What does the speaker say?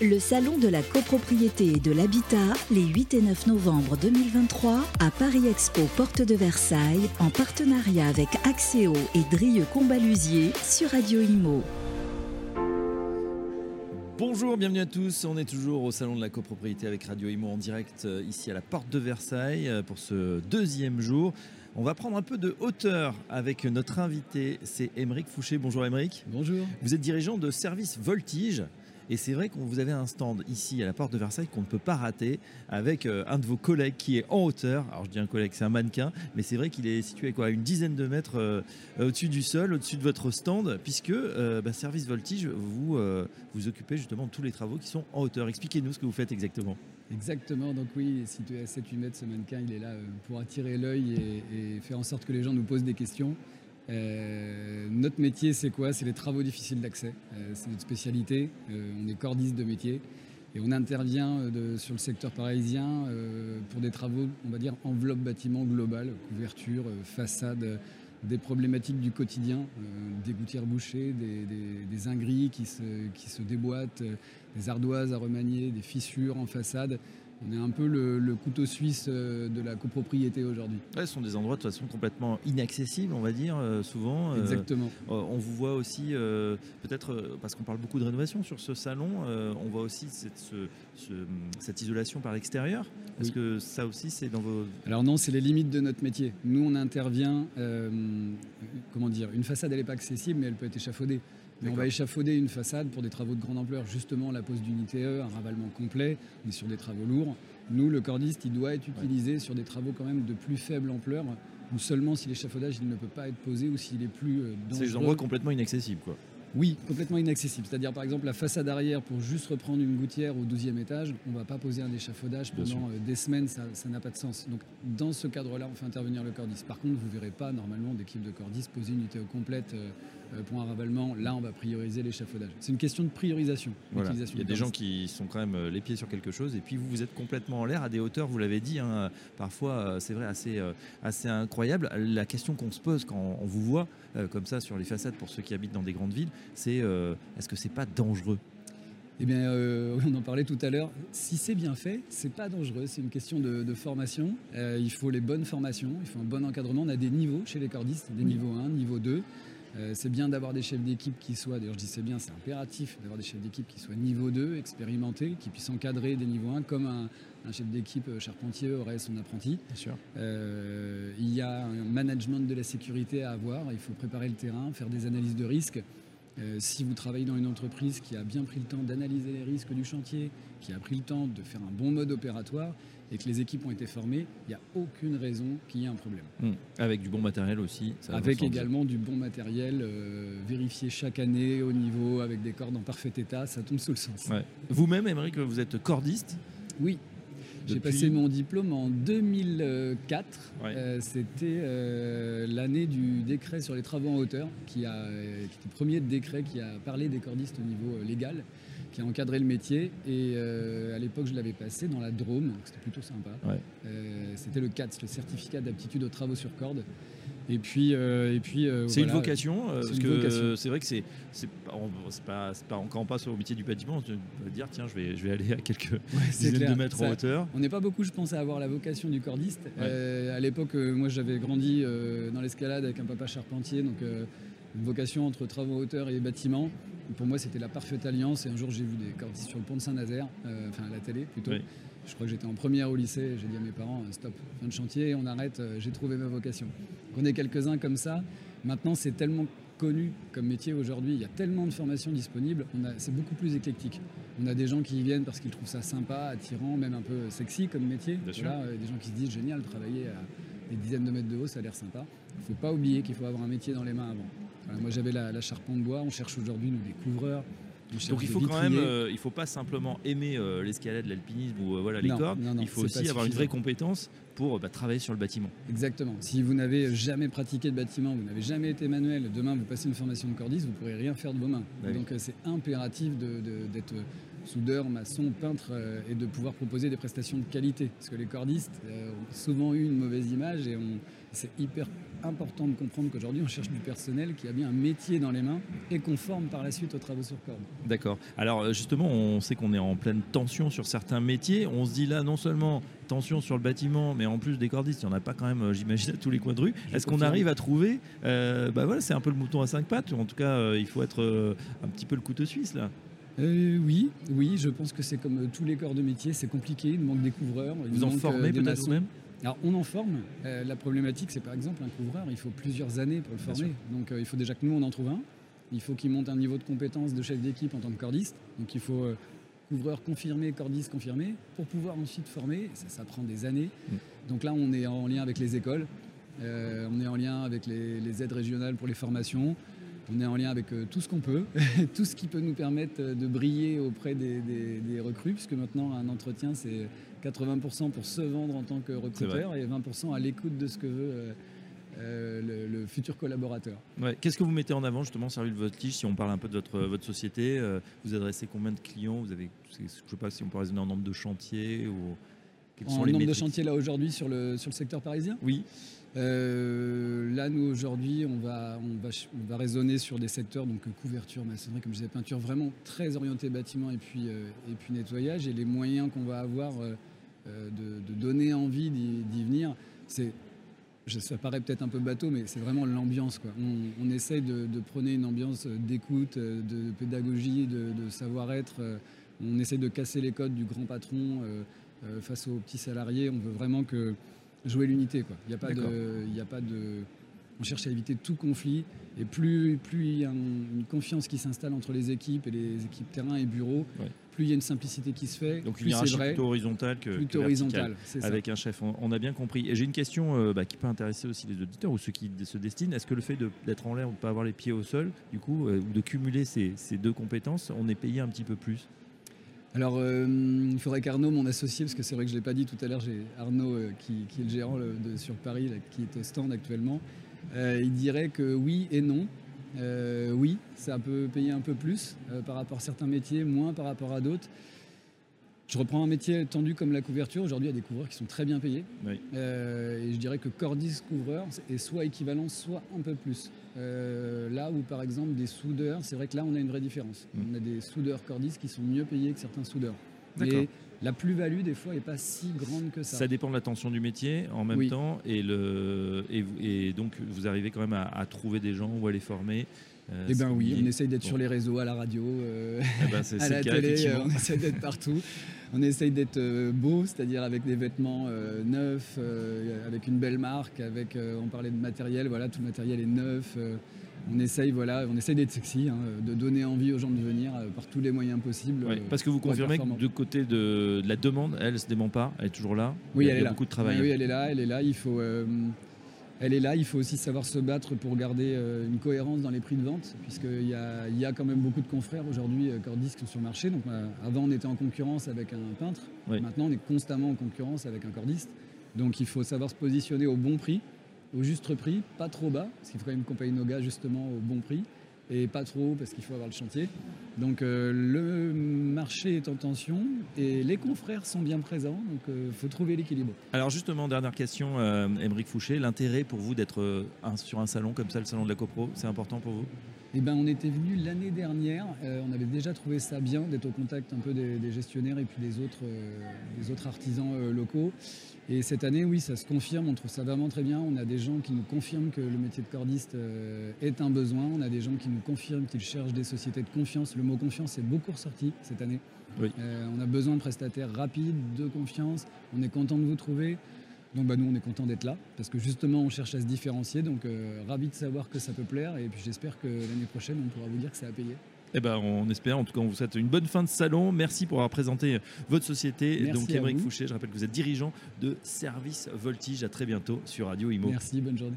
Le salon de la copropriété et de l'habitat, les 8 et 9 novembre 2023, à Paris Expo Porte de Versailles, en partenariat avec Axéo et Drieux Combalusier sur Radio Imo. Bonjour, bienvenue à tous. On est toujours au salon de la copropriété avec Radio Imo en direct euh, ici à la porte de Versailles euh, pour ce deuxième jour. On va prendre un peu de hauteur avec notre invité, c'est Émeric Fouché. Bonjour Émeric. Bonjour. Vous êtes dirigeant de service Voltige. Et c'est vrai que vous avez un stand ici à la porte de Versailles qu'on ne peut pas rater avec euh, un de vos collègues qui est en hauteur. Alors je dis un collègue, c'est un mannequin, mais c'est vrai qu'il est situé quoi, à une dizaine de mètres euh, au-dessus du sol, au-dessus de votre stand, puisque euh, bah, Service Voltige, vous vous occupez justement de tous les travaux qui sont en hauteur. Expliquez-nous ce que vous faites exactement. Exactement, donc oui, situé à 7-8 mètres, ce mannequin, il est là pour attirer l'œil et, faire en sorte que les gens nous posent des questions. Euh, notre métier, c'est quoi? C'est les travaux difficiles d'accès. Euh, c'est notre spécialité. Euh, on est cordiste de métier. Et on intervient sur le secteur parisien pour des travaux, on va dire, enveloppe bâtiment global, couverture, façade, des problématiques du quotidien, des gouttières bouchées, des, des, ingris qui se déboîtent, des ardoises à remanier, des fissures en façade. On est un peu le, couteau suisse euh, de la copropriété aujourd'hui. ce sont des endroits de toute façon complètement inaccessibles, on va dire, euh, souvent. Euh, Exactement. on vous voit aussi, peut-être, parce qu'on parle beaucoup de rénovation sur ce salon, on voit aussi cette, cette isolation par l'extérieur. Est-ce que ça aussi, c'est dans vos... Alors non, c'est les limites de notre métier. Nous, on intervient, comment dire, une façade, elle n'est pas accessible, mais elle peut être échafaudée on va échafauder une façade pour des travaux de grande ampleur, justement la pose d'unité E, un ravalement complet, mais sur des travaux lourds. Nous, le cordiste, il doit être utilisé sur des travaux quand même de plus faible ampleur, ou seulement si l'échafaudage il ne peut pas être posé ou s'il est plus euh, dangereux. C'est des endroits complètement inaccessibles, quoi. Oui, complètement inaccessible. C'est-à-dire, par exemple, la façade arrière, pour juste reprendre une gouttière au 12e étage, on ne va pas poser un échafaudage pendant euh, des semaines, ça n'a pas de sens. Donc, dans ce cadre-là, on fait intervenir le cordiste. Par contre, vous ne verrez pas, normalement, d'équipe de cordiste poser une unité complète euh, euh, pour un ravalement. Là, on va prioriser l'échafaudage. C'est une question de priorisation. Il y a des gens qui sont quand même les pieds sur quelque chose, et puis vous, vous êtes complètement en l'air à des hauteurs, vous l'avez dit, hein, parfois, c'est vrai, assez, assez incroyable. La question qu'on se pose quand on vous voit comme ça sur les façades pour ceux qui habitent dans des grandes villes, c'est euh, est-ce que c'est pas dangereux? Eh bien, euh, on en parlait tout à l'heure. Si c'est bien fait, c'est pas dangereux. C'est une question de, formation. Euh, il faut les bonnes formations, il faut un bon encadrement. On a des niveaux chez les cordistes, des niveaux 1, niveau 2. C'est bien d'avoir des chefs d'équipe qui soient, d'ailleurs je dis c'est bien, c'est impératif d'avoir des chefs d'équipe qui soient niveau 2, expérimentés, qui puissent encadrer des niveaux 1 comme un, chef d'équipe charpentier aurait son apprenti. Bien sûr. il y a un management de la sécurité à avoir, il faut préparer le terrain, faire des analyses de risques. Euh, si vous travaillez dans une entreprise qui a bien pris le temps d'analyser les risques du chantier, qui a pris le temps de faire un bon mode opératoire et que les équipes ont été formées, il n'y a aucune raison qu'il y ait un problème. Hmm. Avec du bon matériel aussi. avec également du bon matériel euh, vérifié chaque année au niveau avec des cordes en parfait état, ça tombe sous le sens. Vous-même, Émeric, vous êtes cordiste Oui. J'ai passé mon diplôme en 2004. Euh, c'était euh, l'année du décret sur les travaux en hauteur, qui, a, qui était le premier décret qui a parlé des cordistes au niveau euh, légal, qui a encadré le métier. Et à l'époque, je l'avais passé dans la Drôme, c'était plutôt sympa. c'était le CATS, le certificat d'aptitude aux travaux sur corde. Et puis, euh, et puis euh, c'est une vocation euh, parce que c'est vrai que c'est c'est pas, pas encore pas sur le métier du bâtiment. Tu vas dire tiens je vais je vais aller à quelques dizaines de mètres en hauteur. On n'est pas beaucoup je pense à avoir la vocation du cordiste. à l'époque moi j'avais grandi dans l'escalade avec un papa charpentier donc une vocation entre travaux en hauteur et bâtiment. Pour moi c'était la parfaite alliance et un jour j'ai vu des cordistes sur le pont de Saint-Nazaire, enfin à la télé plutôt. Je crois que j'étais en première au lycée, j'ai dit à mes parents, stop, fin de chantier, on arrête, j'ai trouvé ma vocation. On est quelques-uns comme ça. Maintenant, c'est tellement connu comme métier aujourd'hui, il y a tellement de formations disponibles, c'est beaucoup plus éclectique. On a des gens qui y viennent parce qu'ils trouvent ça sympa, attirant, même un peu sexy comme métier. Voilà, des gens qui se disent génial, travailler à des dizaines de mètres de haut, ça a l'air sympa. Il ne faut pas oublier qu'il faut avoir un métier dans les mains avant. Moi j'avais la, la charpente bois, on cherche aujourd'hui nous des couvreurs, donc il faut quand même, euh, il faut pas simplement aimer euh, l'escalade, l'alpinisme ou euh, voilà les cordes. il faut aussi avoir une vraie compétence pour bah, travailler sur le bâtiment. Exactement. Si vous n'avez jamais pratiqué de bâtiment, vous n'avez jamais été manuel, demain vous passez une formation de cordiste, vous ne pourrez rien faire de vos mains. Bah Donc c'est impératif d'être soudeur, maçon, peintre et de pouvoir proposer des prestations de qualité. Parce que les cordistes ont souvent eu une mauvaise image et c'est hyper important de comprendre qu'aujourd'hui, on cherche du personnel qui a bien un métier dans les mains et qu'on forme par la suite aux travaux sur corde. D'accord. Alors euh, justement, on sait qu'on est en pleine tension sur certains métiers. On se dit là, non seulement tension sur le bâtiment, mais en plus des cordistes, il n'y en a pas quand même, euh, j'imagine, à tous les coins de rue. Est-ce qu'on arrive à trouver euh, Bah voilà, c'est un peu le mouton à cinq pattes. En tout cas, il faut être un petit peu le couteau suisse là. Oui, oui, je pense que c'est comme tous les corps de métier, c'est compliqué, il manque des couvreurs. Vous en formez peut-être vous-même? Alors on en forme. Euh, la problématique, c'est par exemple un couvreur, il faut plusieurs années pour le former. Donc euh, il faut déjà que nous on en trouve un. Il faut qu'il monte un niveau de compétence de chef d'équipe en tant que cordiste. Donc il faut euh, couvreur confirmé, cordiste confirmé, pour pouvoir ensuite former. Ça, prend des années. Mm. Donc là, on est en lien avec les écoles. on est en lien avec les, aides régionales pour les formations. On est en lien avec tout ce qu'on peut, tout ce qui peut nous permettre de briller auprès des, des recrues, puisque maintenant un entretien, c'est 80% pour se vendre en tant que recruteur et 20% à l'écoute de ce que veut euh, euh, le, futur collaborateur. Qu'est-ce que vous mettez en avant justement, Servile Voltige, si on parle un peu de votre, votre société euh, Vous adressez combien de clients Vous avez, Je ne sais pas si on peut raisonner en nombre de chantiers ou en nombre de chantiers là aujourd'hui sur le, sur le secteur parisien? Oui. là, nous aujourd'hui, on va, on, va, on va raisonner sur des secteurs, donc couverture, maçonnerie, comme je disais, peinture, vraiment très orienté bâtiment et puis, et puis nettoyage. Et les moyens qu'on va avoir euh, de, donner envie d'y venir. C'est ça paraît peut-être un peu bateau, mais c'est vraiment l'ambiance. On, on, essaye de, prôner une ambiance d'écoute, de pédagogie, de, savoir-être. On essaye de casser les codes du grand patron euh, face aux petits salariés. On veut vraiment que jouer l'unité. Il n'y a pas de, il a pas de, on cherche à éviter tout conflit. Et plus, plus il y a une confiance qui s'installe entre les équipes et les équipes terrain et bureau, plus il y a une simplicité qui se fait. Donc une hiérarchie plutôt horizontale que, plutôt horizontale, avec un chef. On, a bien compris. Et j'ai une question euh, bah, qui peut intéresser aussi les auditeurs ou ceux qui se destinent. Est-ce que le fait d'être en l'air ou de ne pas avoir les pieds au sol, du coup, euh, ou de cumuler ces, deux compétences, on est payé un petit peu plus? Alors, euh, il faudrait qu'Arnaud, mon associé, parce que c'est vrai que je ne l'ai pas dit tout à l'heure, j'ai Arnaud qui, est le gérant sur Paris, qui est au stand actuellement, il dirait que oui et non. Euh, oui, ça peut payer un peu plus euh, par rapport à certains métiers, moins par rapport à d'autres. Je reprends un métier tendu comme la couverture. Aujourd'hui, il y a des couvreurs qui sont très bien payés. Euh, et je dirais que cordis couvreur est soit équivalent, soit un peu plus. là où, par exemple, des soudeurs, c'est vrai que là, on a une vraie différence. Mm. On a des soudeurs cordis qui sont mieux payés que certains soudeurs. Mais la plus-value, des fois, n'est pas si grande que ça. Ça dépend de la tension du métier en même temps. Et, le, et, donc, vous arrivez quand même à, trouver des gens ou à les former. Euh, eh bien oui, on essaye d'être sur les réseaux, à la radio, euh, eh ben, à la télé, euh, on essaye d'être partout. on essaye d'être beau, c'est-à-dire avec des vêtements neufs, avec une belle marque, avec, on parlait de matériel, voilà, tout le matériel est neuf on essaye, voilà, on essaye d'être sexy, hein, de donner envie aux gens de venir par tous les moyens possibles. Parce que vous confirmez que du côté de, la demande, elle ne se dément pas, elle est toujours là. Oui, il y a, est beaucoup de travail. Oui, elle est là, elle est là. Il faut, elle est là. Il faut aussi savoir se battre pour garder une cohérence dans les prix de vente, puisqu'il y a, y a quand même beaucoup de confrères aujourd'hui cordistes sur le marché. Donc, avant, on était en concurrence avec un peintre. Maintenant, on est constamment en concurrence avec un cordiste. Donc, il faut savoir se positionner au bon prix au juste prix, pas trop bas, parce qu'il faut quand même qu'on nos gars justement au bon prix, et pas trop parce qu'il faut avoir le chantier. Donc euh, le marché est en tension et les confrères sont bien présents, donc il euh, faut trouver l'équilibre. Alors justement, dernière question, euh, Fouché, l'intérêt pour vous d'être sur un salon comme ça, le salon de la CoPro, c'est important pour vous? Eh ben, on était venu l'année dernière, on avait déjà trouvé ça bien d'être au contact un peu des, gestionnaires et puis des autres, des autres artisans locaux. Et cette année, oui, ça se confirme, on trouve ça vraiment très bien. On a des gens qui nous confirment que le métier de cordiste euh, est un besoin. On a des gens qui nous confirment qu'ils cherchent des sociétés de confiance. Le mot confiance est beaucoup ressorti cette année. Euh, on a besoin de prestataires rapides, de confiance. On est content de vous trouver. Donc bah, nous, on est content d'être là, parce que justement, on cherche à se différencier. Donc euh, ravi de savoir que ça peut plaire. Et puis j'espère que l'année prochaine, on pourra vous dire que ça a payé. Eh ben, on espère. En tout cas, on vous souhaite une bonne fin de salon. Merci pour avoir présenté votre société. Merci Donc, Émeric Fouché, je rappelle que vous êtes dirigeant de Service Voltige. À très bientôt sur Radio Imo. Merci, bonne journée.